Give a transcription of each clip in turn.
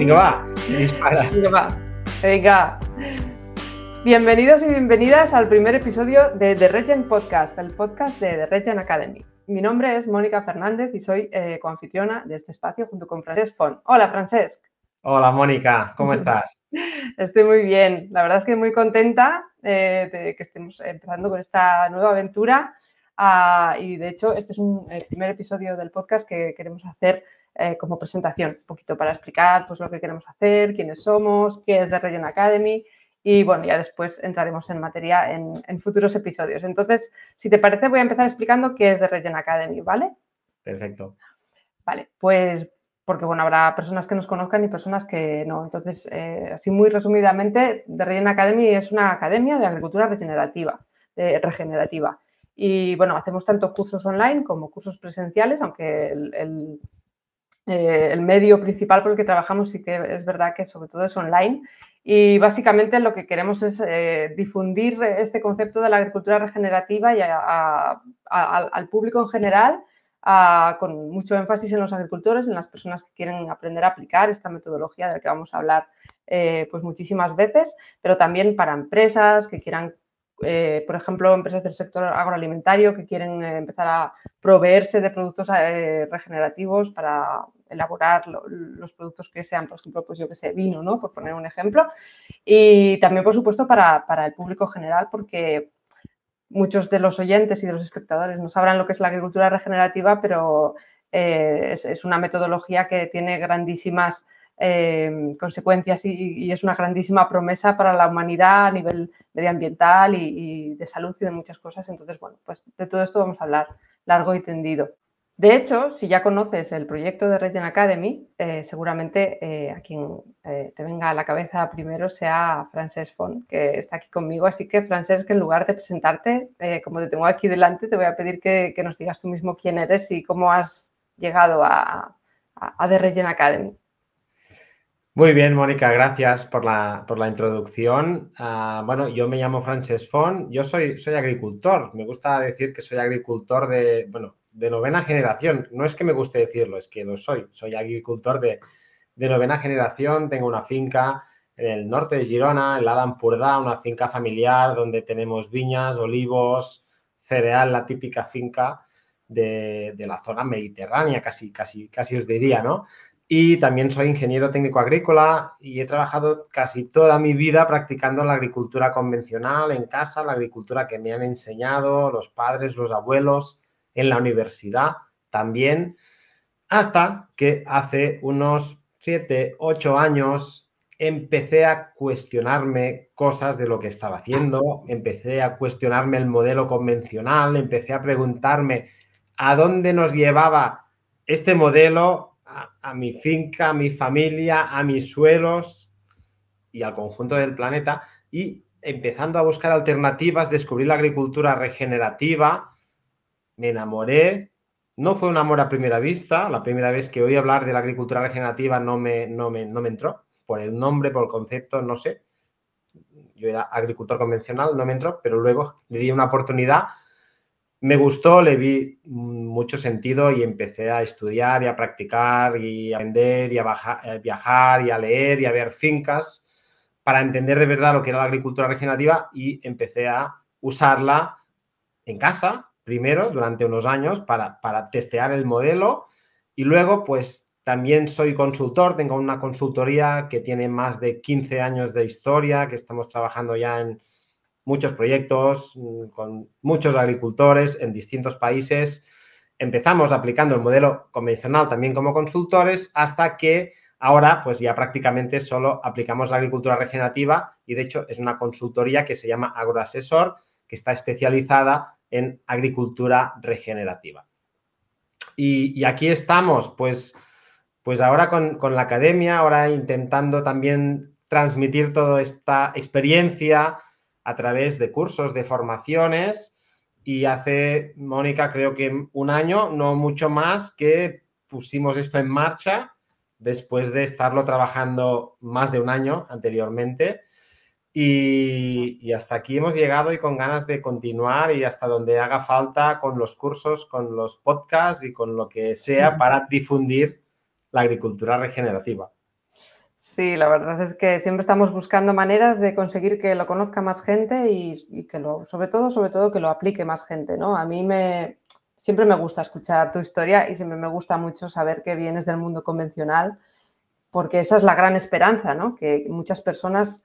Venga, va, dispara. Venga, va. Venga. Bienvenidos y bienvenidas al primer episodio de The Regen Podcast, el podcast de The Regen Academy. Mi nombre es Mónica Fernández y soy eh, coanfitriona de este espacio junto con Francesc Font. Hola, Francesc. Hola, Mónica, ¿cómo estás? Estoy muy bien. La verdad es que muy contenta eh, de que estemos empezando con esta nueva aventura. Ah, y de hecho, este es un el primer episodio del podcast que queremos hacer eh, como presentación, un poquito para explicar pues, lo que queremos hacer, quiénes somos, qué es The Regen Academy y bueno, ya después entraremos en materia en, futuros episodios. Entonces, si te parece, voy a empezar explicando qué es The Regen Academy, ¿vale? Perfecto. Vale, pues porque bueno, habrá personas que nos conozcan y personas que no. Entonces, eh, así muy resumidamente, The Regen Academy es una academia de agricultura regenerativa, de, regenerativa. Y bueno, hacemos tanto cursos online como cursos presenciales, aunque el eh, el medio principal por el que trabajamos sí que es verdad que sobre todo es online. Y básicamente lo que queremos es eh, difundir este concepto de la agricultura regenerativa y al público en general, con mucho énfasis en los agricultores, en las personas que quieren aprender a aplicar esta metodología de la que vamos a hablar eh, pues muchísimas veces, pero también para empresas que quieran por ejemplo, empresas del sector agroalimentario que quieren empezar a proveerse de productos regenerativos para elaborar los productos que sean, por ejemplo, pues yo que sé, vino, ¿no? Por poner un ejemplo. Y también, por supuesto, para, el público general, porque muchos de los oyentes y de los espectadores no sabrán lo que es la agricultura regenerativa, pero eh, es, una metodología que tiene grandísimas eh, consecuencias y, es una grandísima promesa para la humanidad a nivel medioambiental y, de salud y de muchas cosas. Entonces, bueno, pues de todo esto vamos a hablar largo y tendido. De hecho, si ya conoces el proyecto de Regen Academy, eh, seguramente eh, a quien eh, te venga a la cabeza primero sea Frances Font, que está aquí conmigo. Así que, Frances, que en lugar de presentarte, como te tengo aquí delante, te voy a pedir que, nos digas tú mismo quién eres y cómo has llegado a, a, The Regen Academy. Muy bien, Mónica, gracias por la, introducción. Ah, bueno, yo me llamo Frances Font, yo soy, soy agricultor. Me gusta decir que soy agricultor de, bueno, de novena generación. No es que me guste decirlo, es que lo soy. Soy agricultor de, novena generación, tengo una finca en el norte de Girona, en la Ampurdá, una finca familiar donde tenemos viñas, olivos, cereal, la típica finca de, la zona mediterránea, casi, casi, casi os diría, ¿no? Y también soy ingeniero técnico agrícola y he trabajado casi toda mi vida practicando la agricultura convencional en casa, la agricultura que me han enseñado los padres, los abuelos, en la universidad también, hasta que hace unos 7, 8 años empecé a cuestionarme cosas de lo que estaba haciendo, empecé a cuestionarme el modelo convencional, empecé a preguntarme a dónde nos llevaba este modelo, a, mi finca, a mi familia, a mis suelos y al conjunto del planeta y empezando a buscar alternativas, descubrí la agricultura regenerativa, me enamoré. No fue un amor a primera vista. La primera vez que oí hablar de la agricultura regenerativa no me, no me, no me entró. Por el nombre, por el concepto, no sé. Yo era agricultor convencional, no me entró, pero luego le di una oportunidad. Me gustó, le vi mucho sentido y empecé a estudiar y a practicar y a aprender y a eh, viajar y a leer y a ver fincas para entender de verdad lo que era la agricultura regenerativa y empecé a usarla en casa primero durante unos años para, testear el modelo y luego pues también soy consultor, tengo una consultoría que tiene más de 15 años de historia, que estamos trabajando ya en muchos proyectos mm, con muchos agricultores en distintos países. Empezamos aplicando el modelo convencional también como consultores hasta que ahora pues ya prácticamente solo aplicamos la agricultura regenerativa y de hecho es una consultoría que se llama Agroasesor, que está especializada en agricultura regenerativa. Y, aquí estamos, pues, pues ahora con, la academia, ahora intentando también transmitir toda esta experiencia a través de cursos, de formaciones. Y hace, Mónica, creo que un año, no mucho más, que pusimos esto en marcha después de estarlo trabajando más de un año anteriormente. Y, hasta aquí hemos llegado y con ganas de continuar y hasta donde haga falta con los cursos, con los podcasts y con lo que sea para difundir la agricultura regenerativa. Sí, la verdad es que siempre estamos buscando maneras de conseguir que lo conozca más gente y, que lo, sobre todo, sobre todo que lo aplique más gente, ¿no? A mí me, siempre me gusta escuchar tu historia y siempre me gusta mucho saber que vienes del mundo convencional, porque esa es la gran esperanza, ¿no? Que muchas personas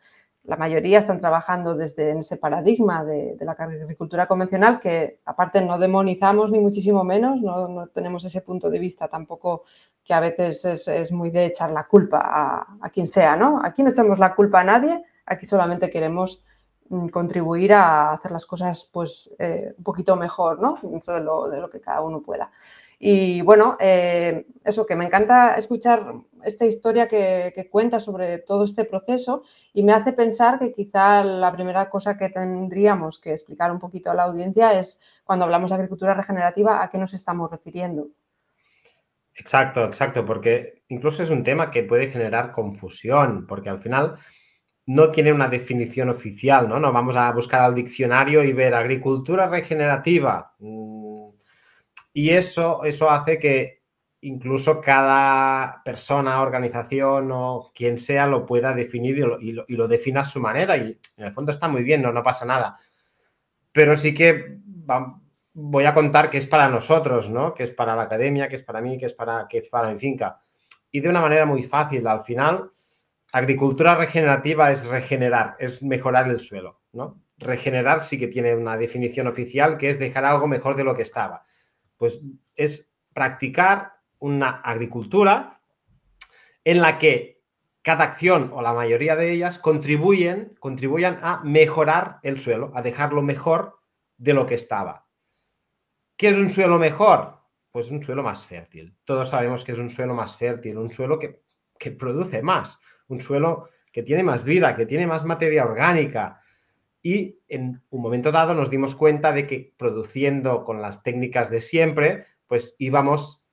la mayoría están trabajando desde ese paradigma de, la agricultura convencional que aparte no demonizamos ni muchísimo menos, no, tenemos ese punto de vista tampoco que a veces es, muy de echar la culpa a, quien sea, ¿no? Aquí no echamos la culpa a nadie, aquí solamente queremos mm, contribuir a hacer las cosas pues eh, un poquito mejor, ¿no? Dentro de lo, de lo que cada uno pueda. Y bueno, eh, eso que me encanta escuchar esta historia que, cuenta sobre todo este proceso y me hace pensar que quizá la primera cosa que tendríamos que explicar un poquito a la audiencia es cuando hablamos de agricultura regenerativa, ¿a qué nos estamos refiriendo? Exacto, exacto, porque incluso es un tema que puede generar confusión, porque al final no tiene una definición oficial, ¿no? No vamos a buscar al diccionario y ver agricultura regenerativa. Mm, y eso, eso hace que incluso cada persona, organización o quien sea lo pueda definir y lo, defina a su manera. Y en el fondo está muy bien, no, no pasa nada. Pero sí que voy a contar que es para nosotros, ¿no? Que es para la academia, que es para mí, que es para, que para mi finca. Y de una manera muy fácil. Al final, agricultura regenerativa es regenerar, es mejorar el suelo, ¿no? Regenerar sí que tiene una definición oficial que es dejar algo mejor de lo que estaba. Pues es practicar una agricultura en la que cada acción o la mayoría de ellas contribuyen, contribuyan a mejorar el suelo, a dejarlo mejor de lo que estaba. ¿Qué es un suelo mejor? Pues un suelo más fértil. Todos sabemos que es un suelo más fértil, un suelo que, que produce más, un suelo que tiene más vida, que tiene más materia orgánica. Y en un momento dado nos dimos cuenta de que produciendo con las técnicas de siempre, pues íbamos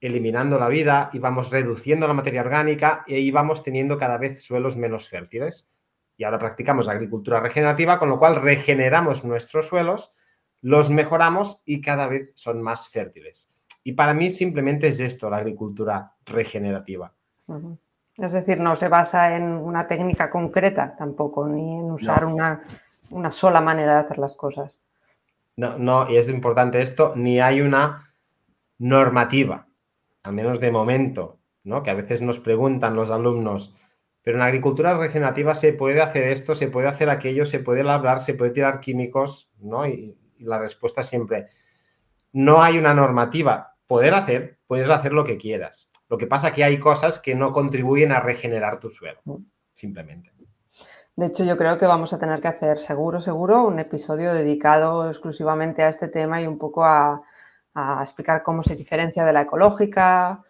eliminando la vida, íbamos reduciendo la materia orgánica e íbamos teniendo cada vez suelos menos fértiles. Y ahora practicamos agricultura regenerativa, con lo cual regeneramos nuestros suelos, los mejoramos y cada vez son más fértiles. Y para mí simplemente es esto, la agricultura regenerativa. Es decir, no se basa en una técnica concreta tampoco, ni en usar una, una sola manera de hacer las cosas. No, no, y es importante esto, ni hay una normativa al menos de momento, ¿no? que a veces nos preguntan los alumnos, pero en agricultura regenerativa se puede hacer esto, se puede hacer aquello, se puede labrar, se puede tirar químicos, ¿no? Y, la respuesta siempre, no hay una normativa. Poder hacer, puedes hacer lo que quieras. Lo que pasa es que hay cosas que no contribuyen a regenerar tu suelo, simplemente. De hecho, yo creo que vamos a tener que hacer seguro, seguro, un episodio dedicado exclusivamente a este tema y un poco a, explicar cómo se diferencia de la ecológica,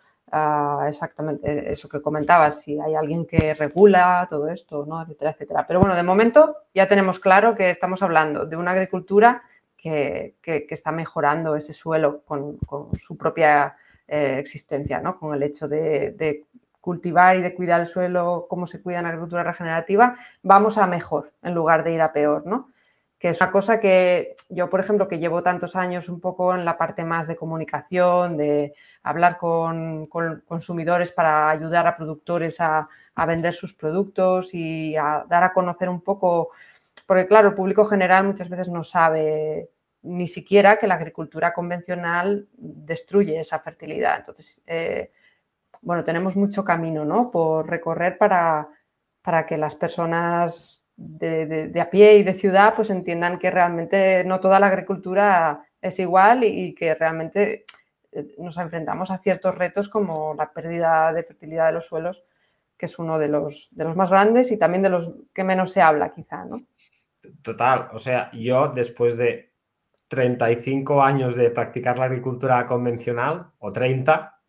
exactamente eso que comentabas, si hay alguien que regula todo esto, ¿no? etcétera, etcétera. Pero bueno, de momento ya tenemos claro que estamos hablando de una agricultura que, está mejorando ese suelo con, su propia eh, existencia, ¿no? con el hecho de, cultivar y de cuidar el suelo como se cuida en agricultura regenerativa, vamos a mejor en lugar de ir a peor. ¿no? que es una cosa que yo, por ejemplo, que llevo tantos años un poco en la parte más de comunicación, de hablar con, consumidores para ayudar a productores a, vender sus productos y a dar a conocer un poco, porque claro, el público general muchas veces no sabe ni siquiera que la agricultura convencional destruye esa fertilidad. Entonces, eh, bueno, tenemos mucho camino ¿no? por recorrer para, para que las personas de, a pie y de ciudad pues entiendan que realmente no toda la agricultura es igual y, que realmente eh, nos enfrentamos a ciertos retos como la pérdida de fertilidad de los suelos, que es uno de los, de los más grandes y también de los que menos se habla quizá, ¿no? Total, o sea, yo después de 35 años de practicar la agricultura convencional, o 30,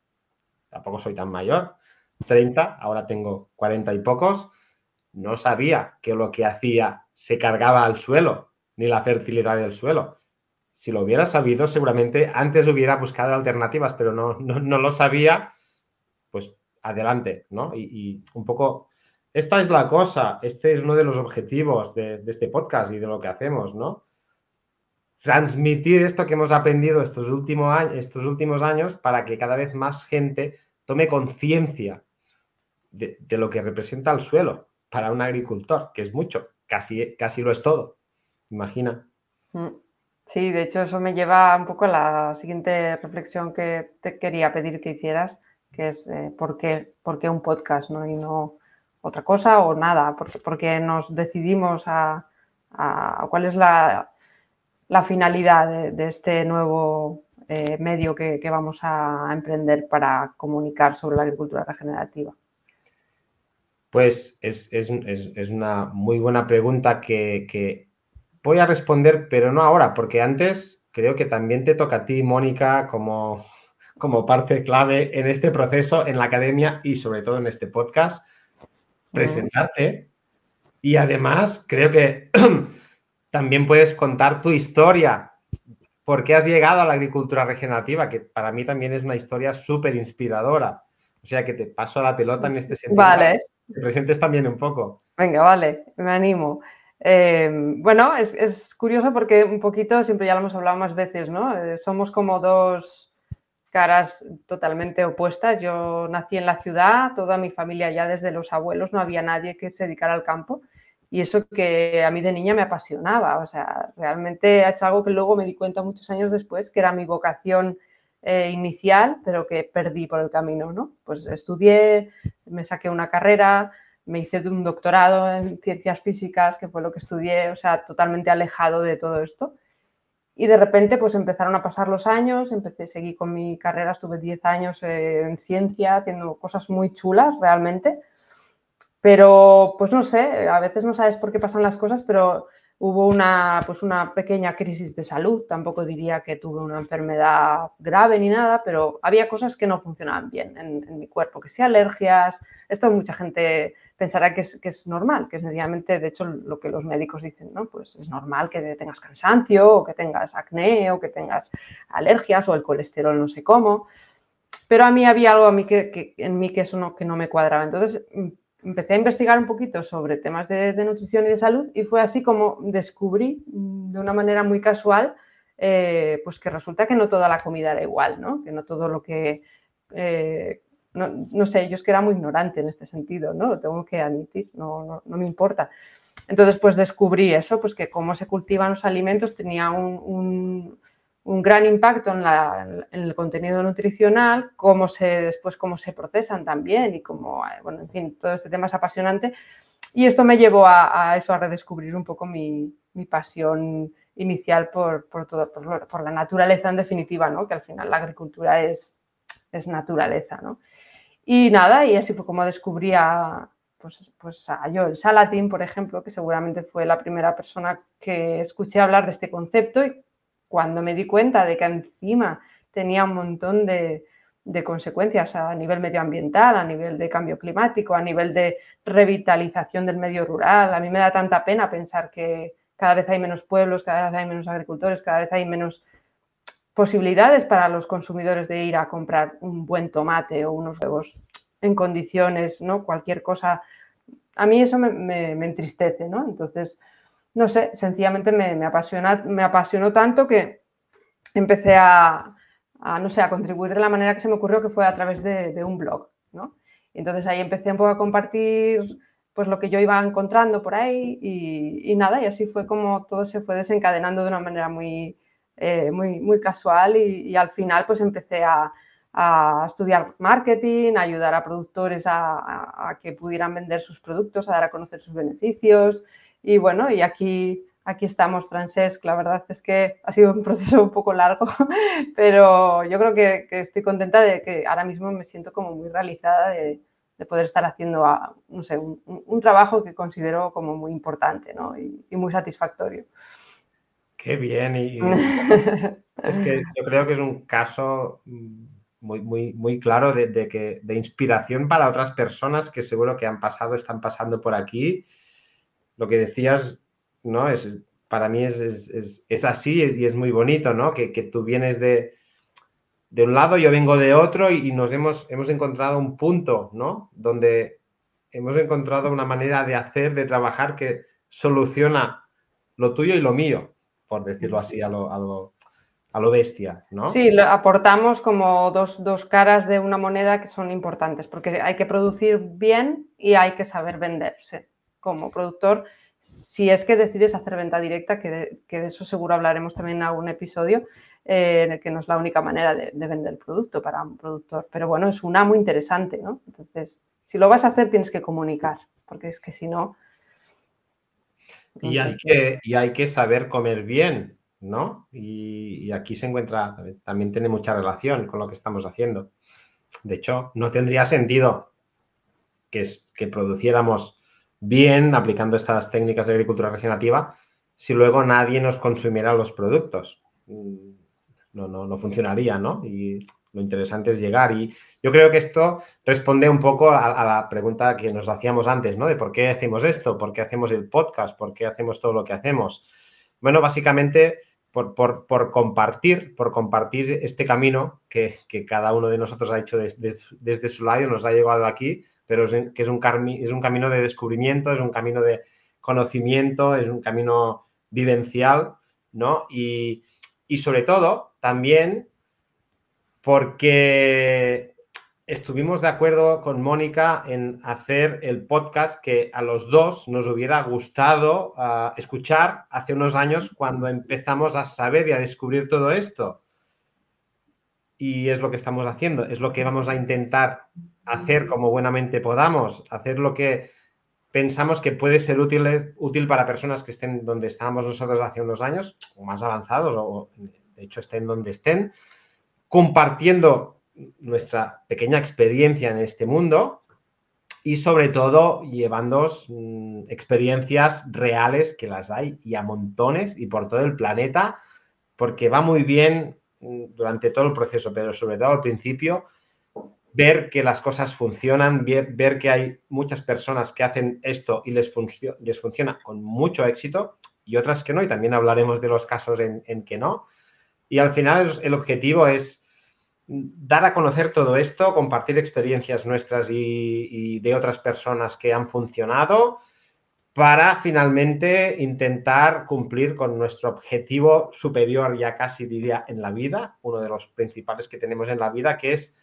tampoco soy tan mayor, 30, ahora tengo 40 y pocos, no sabía que lo que hacía se cargaba al suelo, ni la fertilidad del suelo. Si lo hubiera sabido, seguramente antes hubiera buscado alternativas, pero no, no, lo sabía, pues adelante, ¿no? Y, un poco, esta es la cosa, este es uno de los objetivos de este podcast y de lo que hacemos, ¿no? Transmitir esto que hemos aprendido estos últimos, años, estos últimos años para que cada vez más gente tome conciencia de, lo que representa el suelo para un agricultor, que es mucho, casi, casi lo es todo. Imagina. Mm. Sí, de hecho eso me lleva un poco a la siguiente reflexión que te quería pedir que hicieras, que es eh, ¿por, qué, ¿por, qué, un podcast ¿no? y no otra cosa o nada? ¿Por qué, nos decidimos a, cuál es la, finalidad de, este nuevo eh, medio que, vamos a emprender para comunicar sobre la agricultura regenerativa? Pues es, una muy buena pregunta que, voy a responder, pero no ahora, porque antes creo que también te toca a ti, Mónica, como, como parte clave en este proceso, en la academia y sobre todo en este podcast, presentarte. Y además creo que también puedes contar tu historia, por qué has llegado a la agricultura regenerativa, que para mí también es una historia súper inspiradora. O sea que te paso la pelota en este sentido. Vale presentes también un poco. Venga, vale, me animo. Em, bueno, es, curioso porque un poquito, siempre ya lo hemos hablado más veces, ¿no? Eh, somos como dos caras totalmente opuestas. Yo nací en la ciudad, toda mi familia ya desde los abuelos, no había nadie que se dedicara al campo. Y eso que a mí de niña me apasionaba, o sea, realmente es algo que luego me di cuenta muchos años después, que era mi vocación eh, inicial, pero que perdí por el camino, ¿no? Pues estudié, me saqué una carrera, me hice un doctorado en ciencias físicas, que fue lo que estudié, o sea, totalmente alejado de todo esto. Y de repente, pues empezaron a pasar los años, empecé, seguí con mi carrera, estuve 10 años eh, en ciencia, haciendo cosas muy chulas realmente. Pero, pues no sé, a veces no sabes por qué pasan las cosas, pero Hubo una, pues una pequeña crisis de salud, tampoco diría que tuve una enfermedad grave ni nada, pero había cosas que no funcionaban bien en, mi cuerpo, que sea alergias, esto mucha gente pensará que es, que es, normal, que es sencillamente, de hecho, lo que los médicos dicen, ¿no? Pues es normal que tengas cansancio, o que tengas acné, o que tengas alergias, o el colesterol no sé cómo, pero a mí había algo en mí que eso no, que no me cuadraba. Entonces empecé a investigar un poquito sobre temas de, nutrición y de salud y fue así como descubrí mm, de una manera muy casual eh, pues que resulta que no toda la comida era igual, ¿no? que no todo lo que... Eh, no, sé, yo es que era muy ignorante en este sentido, ¿no? Lo tengo que admitir, no, me importa. Entonces, pues descubrí eso, pues que cómo se cultivan los alimentos tenía un un gran impacto en, el contenido nutricional, cómo se, después cómo se procesan también y cómo, eh, bueno, en fin, todo este tema es apasionante. Y esto me llevó a, eso, a redescubrir un poco mi, pasión inicial por, por, todo, por, la naturaleza en definitiva, ¿no? que al final la agricultura es, es naturaleza. ¿no? Y nada, y así fue como descubrí a, pues, pues a Joel Salatin, por ejemplo, que seguramente fue la primera persona que escuché hablar de este concepto cuando me di cuenta de que encima tenía un montón de, consecuencias a nivel medioambiental, a nivel de cambio climático, a nivel de revitalización del medio rural. A mí me da tanta pena pensar que cada vez hay menos pueblos, cada vez hay menos agricultores, cada vez hay menos posibilidades para los consumidores de ir a comprar un buen tomate o unos huevos en condiciones, ¿no? Cualquier cosa. A mí eso me, me entristece, ¿no? Entonces, no sé, sencillamente me, apasiona, me apasionó tanto que empecé a, no sé, a contribuir de la manera que se me ocurrió, que fue a través de, un blog, ¿no? entonces ahí empecé un poco a compartir pues lo que yo iba encontrando por ahí y, nada, y así fue como todo se fue desencadenando de una manera muy, eh, muy, muy casual y, al final pues empecé a, estudiar marketing, a ayudar a productores a, a, que pudieran vender sus productos, a dar a conocer sus beneficios, y bueno, y aquí, aquí estamos, Francesc. La verdad es que ha sido un proceso un poco largo, pero yo creo que, estoy contenta de que ahora mismo me siento como muy realizada de, poder estar haciendo, ah, no sé, un, trabajo que considero como muy importante ¿no? y, muy satisfactorio. Qué bien. Y, es que yo creo que es un caso muy, muy, muy claro de, que, de inspiración para otras personas que seguro que han pasado, están pasando por aquí lo que decías, ¿no? Es, para mí es, así y es muy bonito, ¿no? Que, tú vienes de, de, un lado, yo vengo de otro y, nos hemos, hemos encontrado un punto, ¿no? Donde hemos encontrado una manera de hacer, de trabajar que soluciona lo tuyo y lo mío, por decirlo así, algo, a lo bestia, ¿no? Sí, aportamos como dos, dos, caras de una moneda que son importantes, porque hay que producir bien y hay que saber venderse como productor. Si es que decides hacer venta directa, que de, eso seguro hablaremos también en algún episodio, eh, que no es la única manera de, vender el producto para un productor. Pero bueno, es una muy interesante, ¿no? Entonces, si lo vas a hacer, tienes que comunicar, porque es que si no... Y hay, que, y hay que saber comer bien, ¿no? Y, aquí se encuentra, también tiene mucha relación con lo que estamos haciendo. De hecho, no tendría sentido que, que produciéramos bien aplicando estas técnicas de agricultura regenerativa si luego nadie nos consumiera los productos. Mm, no, no, no funcionaría, ¿no? Y lo interesante es llegar. Y yo creo que esto responde un poco a, la pregunta que nos hacíamos antes, ¿no? De por qué hacemos esto, por qué hacemos el podcast, por qué hacemos todo lo que hacemos. Bueno, básicamente por, compartir, por compartir este camino que, cada uno de nosotros ha hecho desde, su lado, nos ha llegado aquí, pero es, que es un, es un camino de descubrimiento, es un camino de conocimiento, es un camino vivencial, ¿no? Y, y sobre todo, también porque estuvimos de acuerdo con Mónica en hacer el podcast que a los dos nos hubiera gustado ah, escuchar hace unos años cuando empezamos a saber y a descubrir todo esto. Y es lo que estamos haciendo, es lo que vamos a intentar hacer como buenamente podamos, hacer lo que pensamos que puede ser útil, útil para personas que estén donde estábamos nosotros hace unos años, o más avanzados, o de hecho estén donde estén, compartiendo nuestra pequeña experiencia en este mundo y sobre todo llevando mm, experiencias reales que las hay y a montones y por todo el planeta porque va muy bien mm, durante todo el proceso, pero sobre todo al principio, ver que las cosas funcionan, ver, que hay muchas personas que hacen esto y les, les funciona con mucho éxito y otras que no, y también hablaremos de los casos en que no. Y al final el objetivo es dar a conocer todo esto, compartir experiencias nuestras y, de otras personas que han funcionado para finalmente intentar cumplir con nuestro objetivo superior, ya casi diría, en la vida, uno de los principales que tenemos en la vida, que es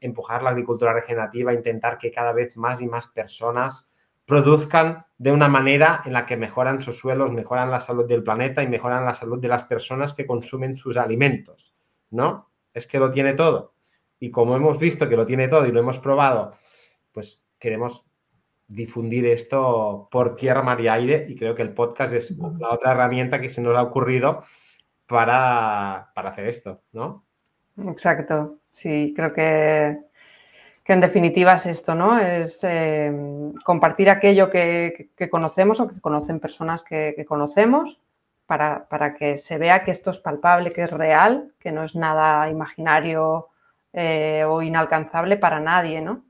empujar la agricultura regenerativa, intentar que cada vez más y más personas produzcan de una manera en la que mejoran sus suelos, mejoran la salud del planeta y mejoran la salud de las personas que consumen sus alimentos, ¿no? es que lo tiene todo. Y como hemos visto que lo tiene todo y lo hemos probado, pues queremos difundir esto por tierra, mar y aire y creo que el podcast es la otra herramienta que se nos ha ocurrido para, hacer esto, ¿no? Exacto, sí, creo que, en definitiva es esto, ¿no? Es eh, compartir aquello que, conocemos o que conocen personas que conocemos para, que se vea que esto es palpable, que es real, que no es nada imaginario eh, o inalcanzable para nadie, ¿no?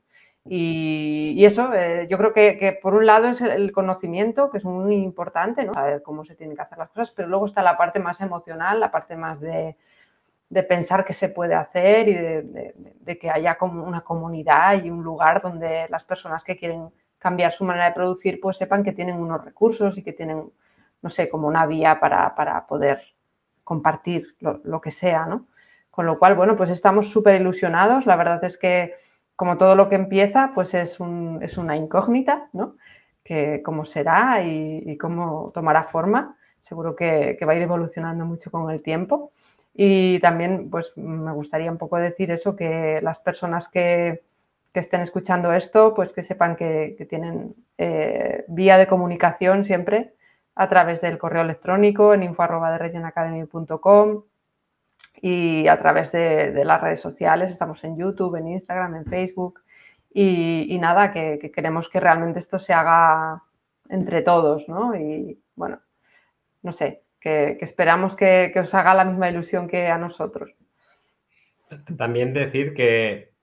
Y, eso, eh, yo creo que, por un lado es el conocimiento, que es muy importante, ¿no? Saber cómo se tienen que hacer las cosas, pero luego está la parte más emocional, la parte más de, pensar que se puede hacer y de, de, que haya como una comunidad y un lugar donde las personas que quieren cambiar su manera de producir, pues sepan que tienen unos recursos y que tienen no sé, como una vía para, poder compartir lo, que sea, ¿no? Con lo cual, bueno, pues estamos súper ilusionados. La verdad es que, como todo lo que empieza, pues es, es una incógnita, ¿no? Que cómo será y, cómo tomará forma. Seguro que, va a ir evolucionando mucho con el tiempo. Y también, pues me gustaría un poco decir eso, que las personas que, estén escuchando esto, pues que sepan que, tienen eh, vía de comunicación siempre a través del correo electrónico en info.com y a través de, las redes sociales. Estamos en YouTube, en Instagram, en Facebook. Y, nada, que, queremos que realmente esto se haga entre todos, ¿no? Y bueno, no sé, que, esperamos que, os haga la misma ilusión que a nosotros. También decir que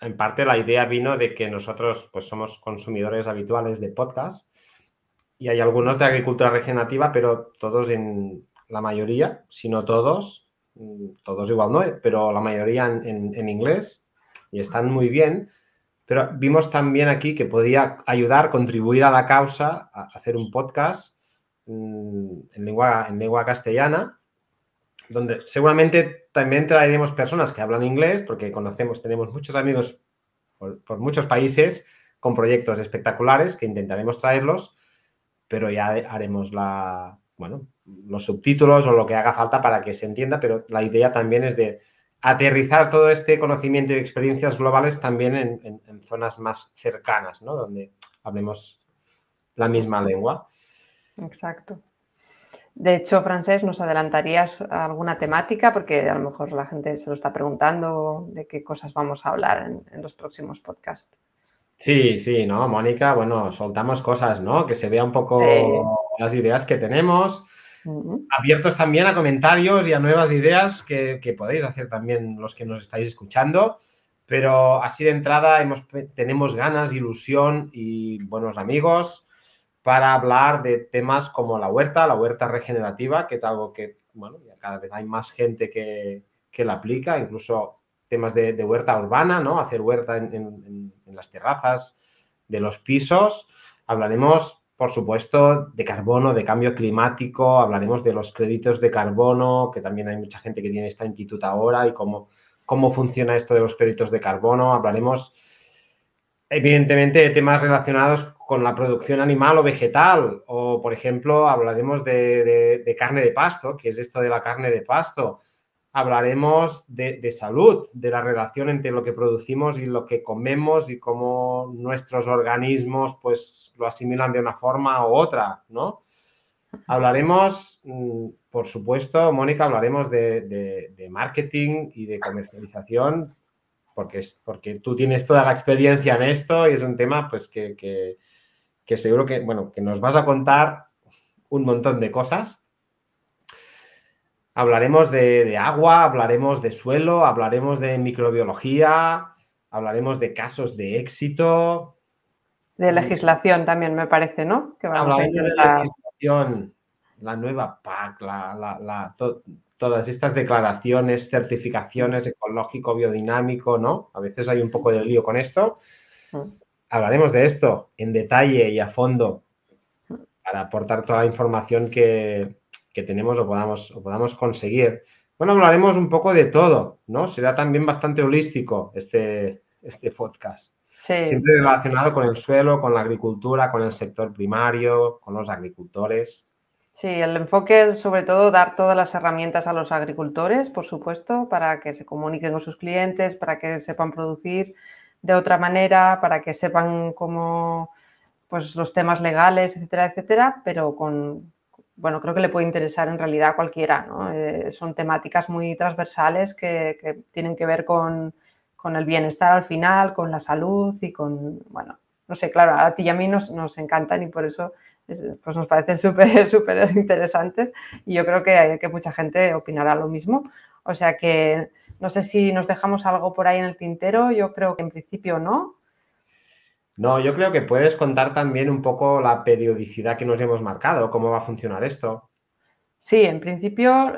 en parte la idea vino de que nosotros pues somos consumidores habituales de podcast y hay algunos de agricultura regenerativa, pero todos en la mayoría, si no todos, mm, todos igual no, pero la mayoría en, inglés y están muy bien. Pero vimos también aquí que podía ayudar, contribuir a la causa, a hacer un podcast en lengua, en lengua castellana donde seguramente también traeremos personas que hablan inglés, porque conocemos, tenemos muchos amigos por, muchos países con proyectos espectaculares que intentaremos traerlos, pero ya haremos la, bueno, los subtítulos o lo que haga falta para que se entienda, pero la idea también es de aterrizar todo este conocimiento y experiencias globales también en, zonas más cercanas, ¿no? Donde hablemos la misma lengua. Exacto. De hecho, Francés, ¿nos adelantarías alguna temática? Porque a lo mejor la gente se lo está preguntando de qué cosas vamos a hablar en, los próximos podcasts. Sí, sí, ¿no? Mónica, bueno, soltamos cosas, ¿no? Que se vea un poco las ideas que tenemos. Abiertos también a comentarios y a nuevas ideas que, podéis hacer también los que nos estáis escuchando. Pero así de entrada hemos, tenemos ganas, ilusión y buenos amigos para hablar de temas como la huerta, la huerta regenerativa, que es algo que, bueno, cada vez hay más gente que, que la aplica, incluso temas de, huerta urbana, ¿no? Hacer huerta en, las terrazas de los pisos. Hablaremos, por supuesto, de carbono, de cambio climático, hablaremos de los créditos de carbono, que también hay mucha gente que tiene esta inquietud ahora y cómo, cómo funciona esto de los créditos de carbono. Hablaremos, evidentemente, de temas relacionados con la producción animal o vegetal. O, por ejemplo, hablaremos de, carne de pasto, que es esto de la carne de pasto. Hablaremos de, salud, de la relación entre lo que producimos y lo que comemos y cómo nuestros organismos pues lo asimilan de una forma u otra, ¿no? Hablaremos, mm, por supuesto, Mónica, hablaremos de, marketing y de comercialización, porque, es, porque tú tienes toda la experiencia en esto y es un tema pues que, que seguro que, bueno, que nos vas a contar un montón de cosas. Hablaremos de, agua, hablaremos de suelo, hablaremos de microbiología, hablaremos de casos de éxito. De legislación también me parece, ¿no? Que vamos a intentar... de la legislación, la nueva PAC, todas estas declaraciones, certificaciones ecológico, biodinámico, ¿no? A veces hay un poco de lío con esto. Mm hablaremos de esto en detalle y a fondo para aportar toda la información que, tenemos o podamos, o podamos conseguir. Bueno, hablaremos un poco de todo, ¿no? Será también bastante holístico este, este podcast. Siempre relacionado con el suelo, con la agricultura, con el sector primario, con los agricultores. Sí, el enfoque es sobre todo dar todas las herramientas a los agricultores, por supuesto, para que se comuniquen con sus clientes, para que sepan producir de otra manera para que sepan cómo pues los temas legales, etcétera, etcétera, pero con, bueno, creo que le puede interesar en realidad a cualquiera, ¿no? Eh, son temáticas muy transversales que, tienen que ver con, el bienestar al final, con la salud y con, bueno, no sé, claro, a ti y a mí nos, nos encantan y por eso pues nos parecen súper, súper interesantes y yo creo que, que mucha gente opinará lo mismo. O sea que no sé si nos dejamos algo por ahí en el tintero, yo creo que en principio no. No, yo creo que puedes contar también un poco la periodicidad que nos hemos marcado, cómo va a funcionar esto. Sí, en principio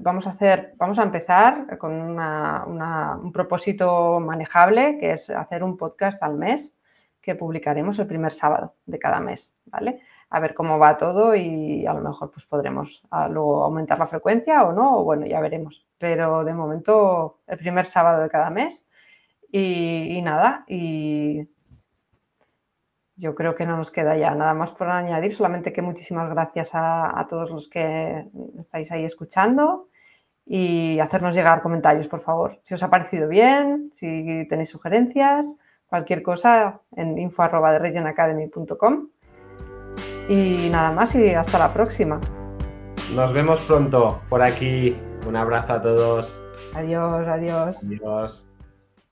vamos a hacer, vamos a empezar con un propósito manejable, que es hacer un podcast al mes que publicaremos el primer sábado de cada mes, ¿vale? A ver cómo va todo y a lo mejor pues podremos ah, luego aumentar la frecuencia o no, o bueno, ya veremos. Pero de momento el primer sábado de cada mes y, nada, y yo creo que no nos queda ya nada más por añadir, solamente que muchísimas gracias a, todos los que estáis ahí escuchando y hacernos llegar comentarios, por favor. Si os ha parecido bien, si tenéis sugerencias, cualquier cosa en info Y nada más y hasta la próxima. Nos vemos pronto por aquí. Un abrazo a todos. Adiós, adiós. Adiós.